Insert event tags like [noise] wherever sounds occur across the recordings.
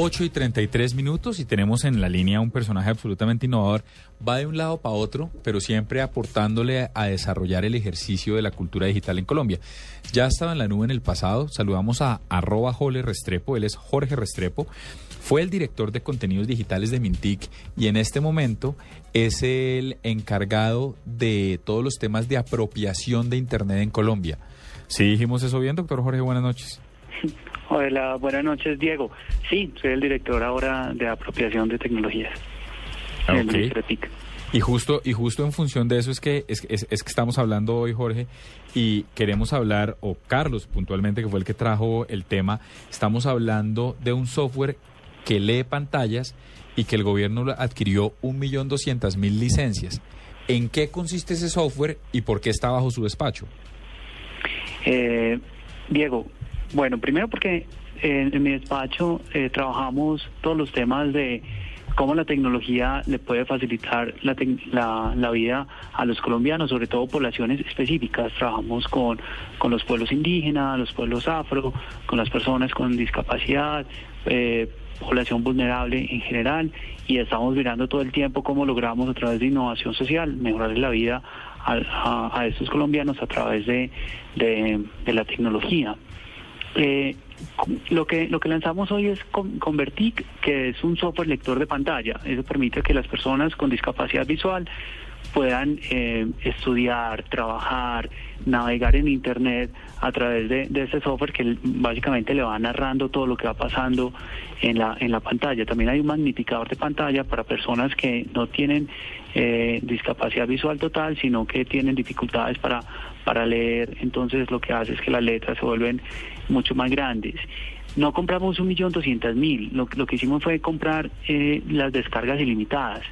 8 y 33 minutos y tenemos en la línea un personaje absolutamente innovador. Va de un lado para otro, pero siempre aportándole a desarrollar el ejercicio de la cultura digital en Colombia. Ya estaba en la nube en el pasado. Saludamos a arroba Jole Restrepo. Él es Jorge Restrepo. Fue el director de contenidos digitales de Mintic y en este momento es el encargado de todos los temas de apropiación de Internet en Colombia. ¿Sí dijimos eso bien, doctor Jorge? Buenas noches. [laughs] Hola, buenas noches, Diego. Sí, soy el director ahora de apropiación de tecnologías. Okay. Y justo, y justo en función de eso es que, es, es, es, que estamos hablando hoy, Jorge, y queremos hablar, o Carlos puntualmente, que fue el que trajo el tema, estamos hablando de un software que lee pantallas y que el gobierno adquirió un millón doscientas mil licencias. ¿En qué consiste ese software y por qué está bajo su despacho? Eh, Diego, bueno, primero porque eh, en mi despacho eh, trabajamos todos los temas de cómo la tecnología le puede facilitar la, la, la, vida a los colombianos, sobre todo poblaciones específicas. Trabajamos con, los pueblos indígenas, los pueblos afro, con las personas con discapacidad, eh, población vulnerable en general, y estamos mirando todo el tiempo cómo logramos a través de innovación social mejorar la vida a, a, estos colombianos a través de la tecnología. Eh, lo que lo que lanzamos hoy es Convertic, que es un software lector de pantalla. Eso permite que las personas con discapacidad visual puedan eh, estudiar, trabajar, navegar en Internet a través de, de este software que básicamente le va narrando todo lo que va pasando en la, en la pantalla. También hay un magnificador de pantalla para personas que no tienen eh, discapacidad visual total, sino que tienen dificultades para, para leer. Entonces lo que hace es que las letras se vuelven mucho más grandes. No compramos un millón doscientas mil, lo, que hicimos fue comprar eh, las descargas ilimitadas.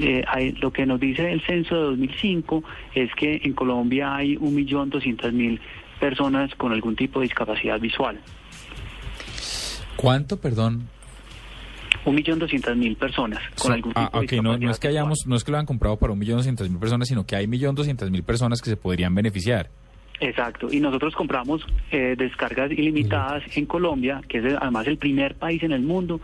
Eh, lo que nos dice el censo de 2005 es que en Colombia hay un millón doscientas mil personas con algún tipo de discapacidad visual. ¿Cuánto, perdón? Un millón doscientas mil personas con algún ah, tipo de okay, no, no, es que hayamos, no es que lo han comprado para un millón doscientas mil personas, sino que hay millón doscientas mil personas que se podrían beneficiar. Exacto, y nosotros compramos eh, descargas ilimitadas en Colombia, que es además el primer país en el mundo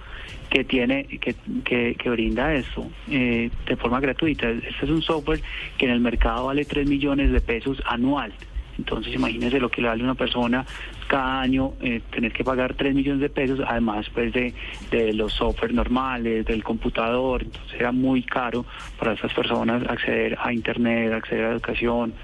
que tiene, que, que, que brinda eso eh, de forma gratuita. Este es un software que en el mercado vale 3 millones de pesos anual. Entonces imagínense lo que le vale a una persona cada año eh, tener que pagar 3 millones de pesos, además pues de, de los software normales, del computador, entonces era muy caro para esas personas acceder a Internet, acceder a educación.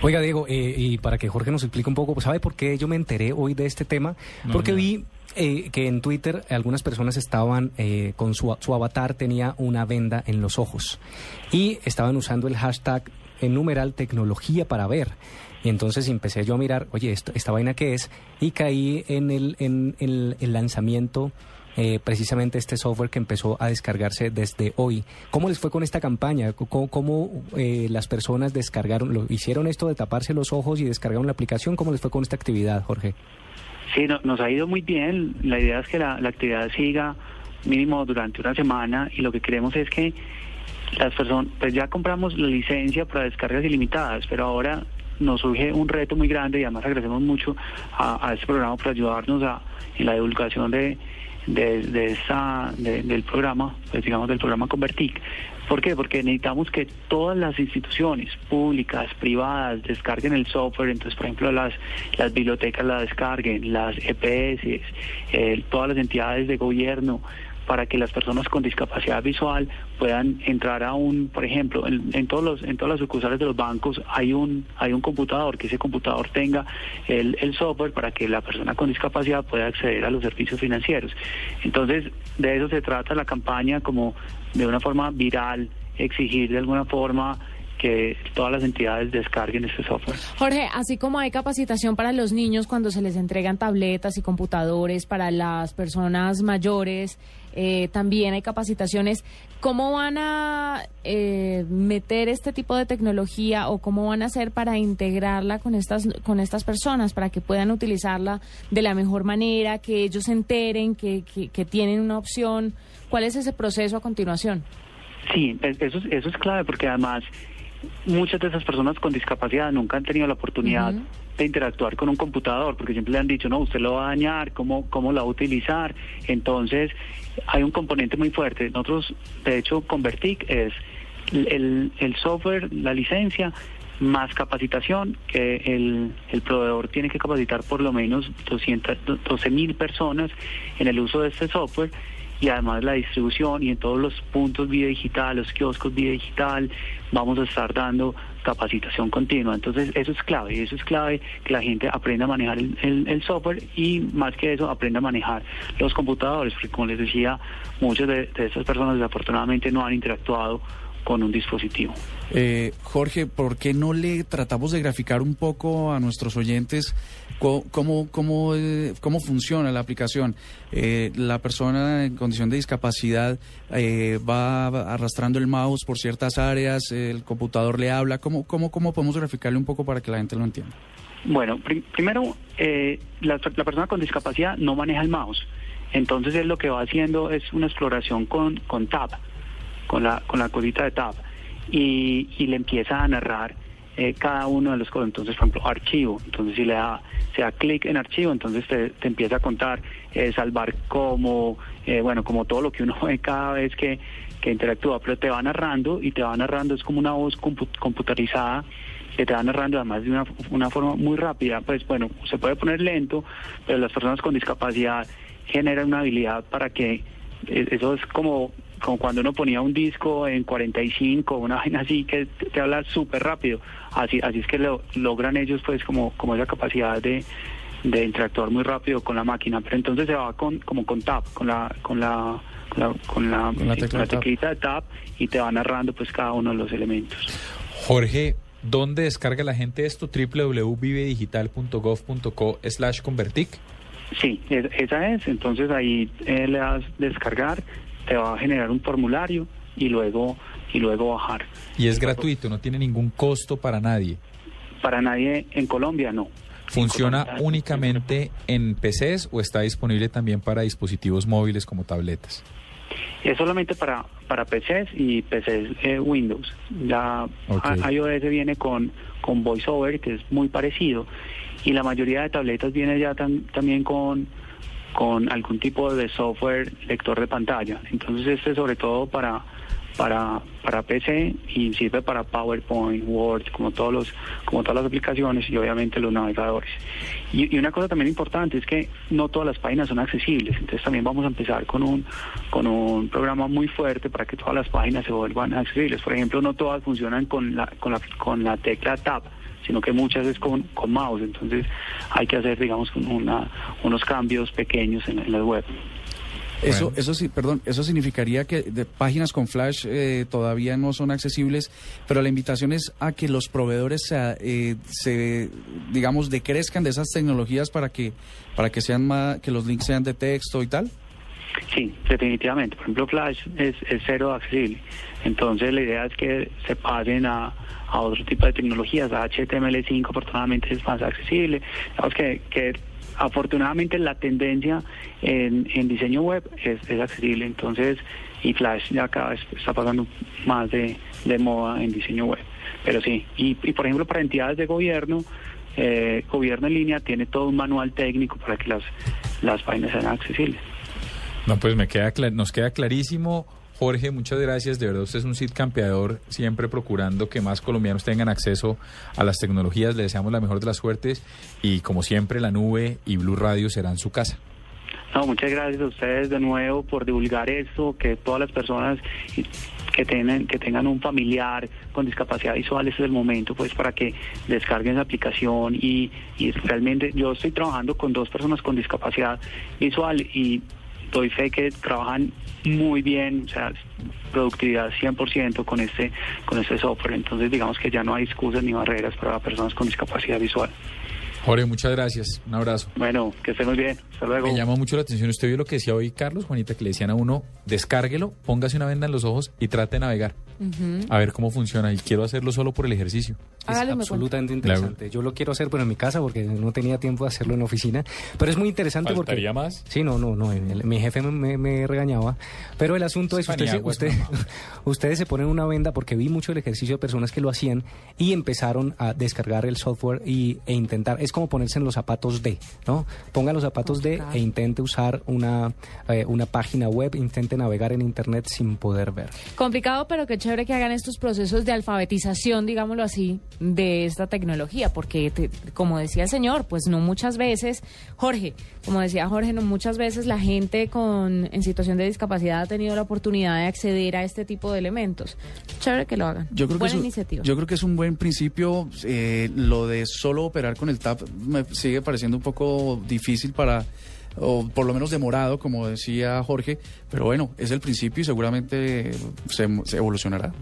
Oiga, Diego, eh, y para que Jorge nos explique un poco, pues, ¿sabe por qué yo me enteré hoy de este tema? Porque vi eh, que en Twitter algunas personas estaban eh, con su, su, avatar, tenía una venda en los ojos y estaban usando el hashtag en numeral tecnología para ver. Y entonces empecé yo a mirar, oye, esto, esta vaina qué es, y caí en el, en, en el lanzamiento eh, precisamente este software que empezó a descargarse desde hoy. ¿Cómo les fue con esta campaña? ¿Cómo, cómo eh, las personas descargaron, lo, hicieron esto de taparse los ojos y descargaron la aplicación? ¿Cómo les fue con esta actividad, Jorge? Sí, no, nos ha ido muy bien. La idea es que la, la actividad siga mínimo durante una semana y lo que queremos es que las personas, pues ya compramos la licencia para descargas ilimitadas, pero ahora nos surge un reto muy grande y además agradecemos mucho a, este programa por ayudarnos a, en la divulgación de, de, esa, de, del programa, pues digamos del programa Convertic. ¿Por qué? Porque necesitamos que todas las instituciones públicas, privadas, descarguen el software. Entonces, por ejemplo, las, las bibliotecas la descarguen, las EPS, eh, todas las entidades de gobierno, para que las personas con discapacidad visual puedan entrar a un, por ejemplo, en, en, todos los, en todas las sucursales de los bancos hay un, hay un computador, que ese computador tenga el, el software para que la persona con discapacidad pueda acceder a los servicios financieros. Entonces, de eso se trata la campaña como de una forma viral, exigir de alguna forma que todas las entidades descarguen este software. Jorge, así como hay capacitación para los niños cuando se les entregan tabletas y computadores, para las personas mayores, eh, también hay capacitaciones. ¿Cómo van a eh, meter este tipo de tecnología o cómo van a hacer para integrarla con estas, con estas personas, para que puedan utilizarla de la mejor manera, que ellos se enteren que, que, que tienen una opción? ¿Cuál es ese proceso a continuación? Sí, eso, eso es clave porque además muchas de esas personas con discapacidad nunca han tenido la oportunidad de interactuar con un computador, porque siempre le han dicho, no, usted lo va a dañar, ¿cómo, cómo lo va a utilizar? Entonces, hay un componente muy fuerte. Nosotros, de hecho, Convertic es el, el software, la licencia, más capacitación, que el, el proveedor tiene que capacitar por lo menos 212 mil personas en el uso de este software y además la distribución y en todos los puntos vía digital, los kioscos vía digital, vamos a estar dando capacitación continua. Entonces eso es clave, eso es clave que la gente aprenda a manejar el, software y más que eso aprenda a manejar los computadores, porque como les decía, muchas de, de estas personas desafortunadamente no han interactuado con un dispositivo. Eh, Jorge, ¿por qué no le tratamos de graficar un poco a nuestros oyentes cómo, cómo, eh, cómo funciona la aplicación? Eh, la persona en condición de discapacidad va arrastrando el mouse por ciertas áreas, el computador le habla. ¿Cómo, cómo, cómo podemos graficarle un poco para que la gente lo entienda? Bueno, primero, la, la persona con discapacidad no maneja el mouse. Entonces él lo que va haciendo es una exploración con, con tab con la, con la cosita de tab y, y le empieza a narrar eh, cada uno de los códigos. Entonces, por ejemplo, archivo. Entonces, si le da, se da clic en archivo, entonces te, te empieza a contar eh, salvar como, eh, bueno, como todo lo que uno [laughs] ve cada vez que, que interactúa, pero te va narrando y te va narrando, es como una voz computarizada que te va narrando además de una, una forma muy rápida. Pues bueno, se puede poner lento, pero las personas con discapacidad generan una habilidad para que eso es como como cuando uno ponía un disco en 45, una vaina así que te, habla súper rápido. Así, así es que lo, logran ellos pues como, como esa capacidad de, de interactuar muy rápido con la máquina. Pero entonces se va con, como con tap, con la, con la con la, con la, teclita de tap y te va narrando pues cada uno de los elementos. Jorge, ¿dónde descarga la gente esto? www.vivedigital.gov.co slash convertic. Sí, esa es. Entonces ahí eh, le das descargar, te va a generar un formulario y luego y luego bajar. Y es gratuito, no tiene ningún costo para nadie. Para nadie en Colombia no. ¿Funciona únicamente en PCs o está disponible también para dispositivos móviles como tabletas? Es solamente para, para PCs y PCs eh, Windows. Ya iOS viene con, con VoiceOver, que es muy parecido, y la mayoría de tabletas viene ya también con con algún tipo de software lector de pantalla. Entonces este sobre todo para para, para PC y sirve para PowerPoint, Word, como todos los, como todas las aplicaciones y obviamente los navegadores. Y, una cosa también importante es que no todas las páginas son accesibles, entonces también vamos a empezar con un, con un programa muy fuerte para que todas las páginas se vuelvan accesibles. Por ejemplo, no todas funcionan con la, con la, con la tecla Tab sino que muchas veces con, con mouse. Entonces hay que hacer, digamos, una, unos cambios pequeños en, la web. Eso, eso sí, perdón, eso significaría que de páginas con Flash eh, todavía no son accesibles, pero la invitación es a que los proveedores se, eh, se, digamos, decrezcan de esas tecnologías para que, para que sean más, que los links sean de texto y tal. Sí, definitivamente. Por ejemplo, Flash es, cero accesible. Entonces la idea es que se pasen a, a otro tipo de tecnologías. HTML5 afortunadamente es más accesible. Digamos que, que afortunadamente la tendencia en, en diseño web es, es, accesible. Entonces, y Flash ya cada está pasando más de, de moda en diseño web. Pero sí, y, y por ejemplo para entidades de gobierno, eh, gobierno en línea tiene todo un manual técnico para que las, las páginas sean accesibles. No, pues me queda nos queda clarísimo. Jorge, muchas gracias. De verdad, usted es un SID campeador, siempre procurando que más colombianos tengan acceso a las tecnologías. Le deseamos la mejor de las suertes y, como siempre, la nube y Blue Radio serán su casa. No, muchas gracias a ustedes de nuevo por divulgar esto, que todas las personas que tengan, que tengan un familiar con discapacidad visual, ese es el momento pues para que descarguen esa aplicación y, y realmente yo estoy trabajando con dos personas con discapacidad visual y doy fe que trabajan muy bien, o sea, productividad 100% con este, con este software. Entonces, digamos que ya no hay excusas ni barreras para personas con discapacidad visual. Jorge, muchas gracias. Un abrazo. Bueno, que esté muy bien. Hasta luego. Me llama mucho la atención. Usted vio lo que decía hoy Carlos, Juanita, que le decían a uno, descárguelo, póngase una venda en los ojos y trate de navegar. A ver cómo funciona. Y quiero hacerlo solo por el ejercicio. Es Hágale, absolutamente interesante. Yo lo quiero hacer, pero en mi casa porque no tenía tiempo de hacerlo en la oficina. Pero es muy interesante porque... ¿Faltaría más? Sí, no, no, no. el- mi jefe me, me- regañaba. Pero el asunto es, usted usted- [laughs] ustedes se ponen una venda porque vi mucho el ejercicio de personas que lo hacían y empezaron a descargar el software y, e intentar. Es como ponerse en los zapatos de, ¿no? Ponga los zapatos de e intente usar una, eh, una página web, intente navegar en internet sin poder ver. Complicado, pero qué chévere que hagan estos procesos de alfabetización, digámoslo así, de esta tecnología, porque te- como decía el señor, pues no muchas veces, Jorge, como decía Jorge, no muchas veces la gente con en situación de discapacidad ha tenido la oportunidad de acceder a este tipo de elementos. Chévere que lo hagan. Yo creo, Buena que es, iniciativa. yo creo que es un buen principio. eh, lo de solo operar con el TAP me sigue pareciendo un poco difícil para, o por lo menos demorado, como decía Jorge. Pero bueno, es el principio y seguramente se, se evolucionará.